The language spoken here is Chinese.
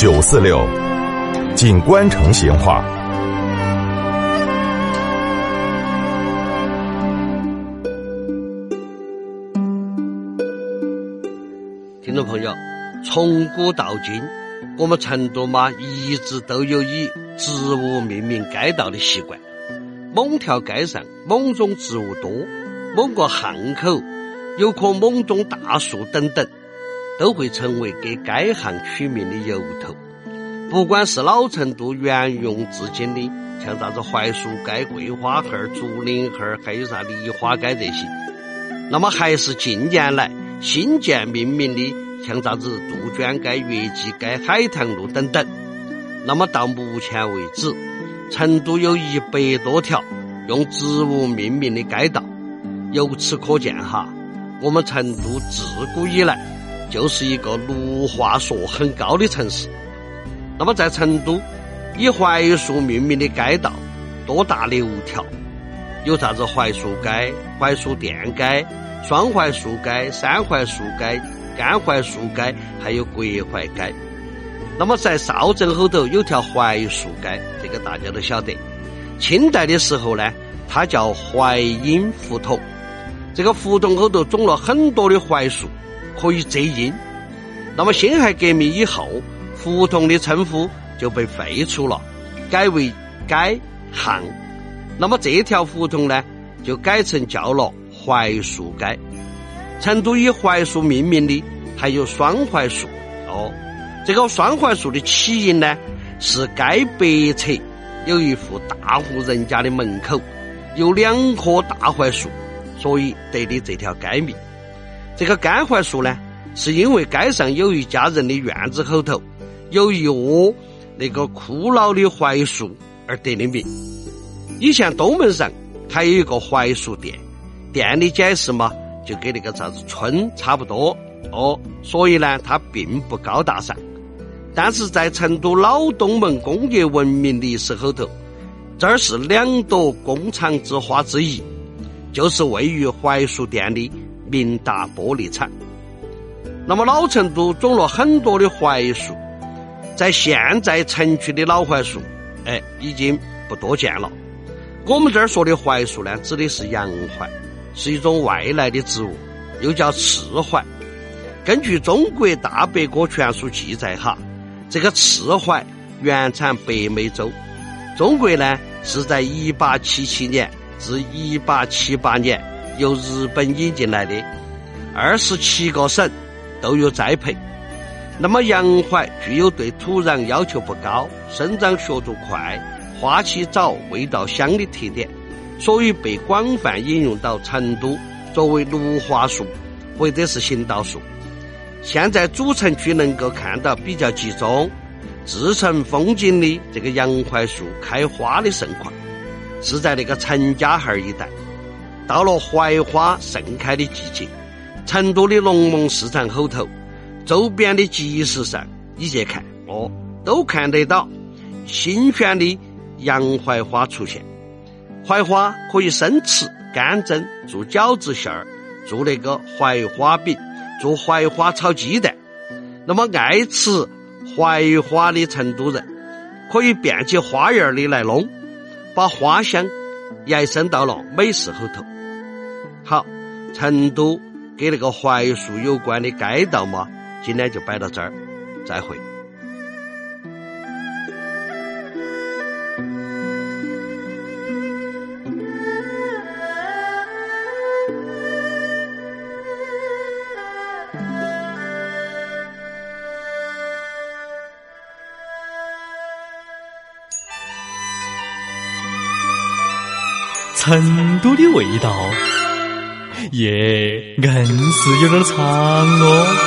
九四六，锦官城闲话。听众朋友，从古到今，我们成都嘛一直都有以植物命名街道的习惯。某条街上，某种植物多；某个巷口有棵某种大树等等，都会成为给该巷取名的由头。不管是老成都沿用至今的，像啥子槐树街、桂花巷、竹林巷，还有啥梨花街这些，那么还是近年来新建命名的，像啥子杜鹃街、月季街、海棠路等等。那么到目前为止。成都有一百多条用植物命名的街道，由此可见哈，我们成都自古以来就是一个绿化树很高的城市。那么在成都，以槐树命名的街道多达六条，有啥子槐树街、槐树店街、双槐树街、三槐树街、干槐树街，还有国槐街。那么在邵镇后头有条槐树街，这个大家都晓得。清代的时候呢，它叫槐荫胡同。这个胡同后头种了很多的槐树，可以遮阴。那么辛亥革命以后，胡同的称呼就被废除了，改为街巷。那么这条胡同呢，就改成叫了槐树街。成都以槐树命名的还有双槐树哦。这个双槐树的起因呢，是街北侧有一户大户人家的门口有两棵大槐树，所以得的这条街名。这个干槐树呢，是因为街上有一家人的院子后头有一窝那个枯老的槐树而得的名。以前东门上还有一个槐树店，店里解释嘛，就跟那个啥子村差不多哦，所以呢，它并不高大上。但是在成都老东门工业文明历史后头，这儿是两朵工厂之花之一，就是位于槐树店的明达玻璃厂。那么老成都种了很多的槐树，在现在城区的老槐树，哎，已经不多见了。我们这儿说的槐树呢，指的是洋槐，是一种外来的植物，又叫赤槐。根据《中国大百科全书》记载，哈。这个赤槐原产北美洲，中国呢是在一八七七年至一八七八年由日本引进来的，二十七个省都有栽培。那么洋槐具有对土壤要求不高、生长速度快、花期早、味道香的特点，所以被广泛引用到成都作为绿化树或者是行道树。现在主城区能够看到比较集中、自成风景的这个洋槐树开花的盛况，是在那个陈家巷一带。到了槐花盛开的季节，成都的龙门市场后头、周边的集市上，你去看哦，都看得到新鲜的洋槐花出现。槐花可以生吃、干蒸、做饺子馅儿、做那个槐花饼。做槐花炒鸡蛋，那么爱吃槐花的成都人，可以变起花样的来弄，把花香延伸到了美食后头。成都跟那个槐树有关的街道嘛，今天就摆到这儿，再会。成都的味道，耶，硬是有点长哦。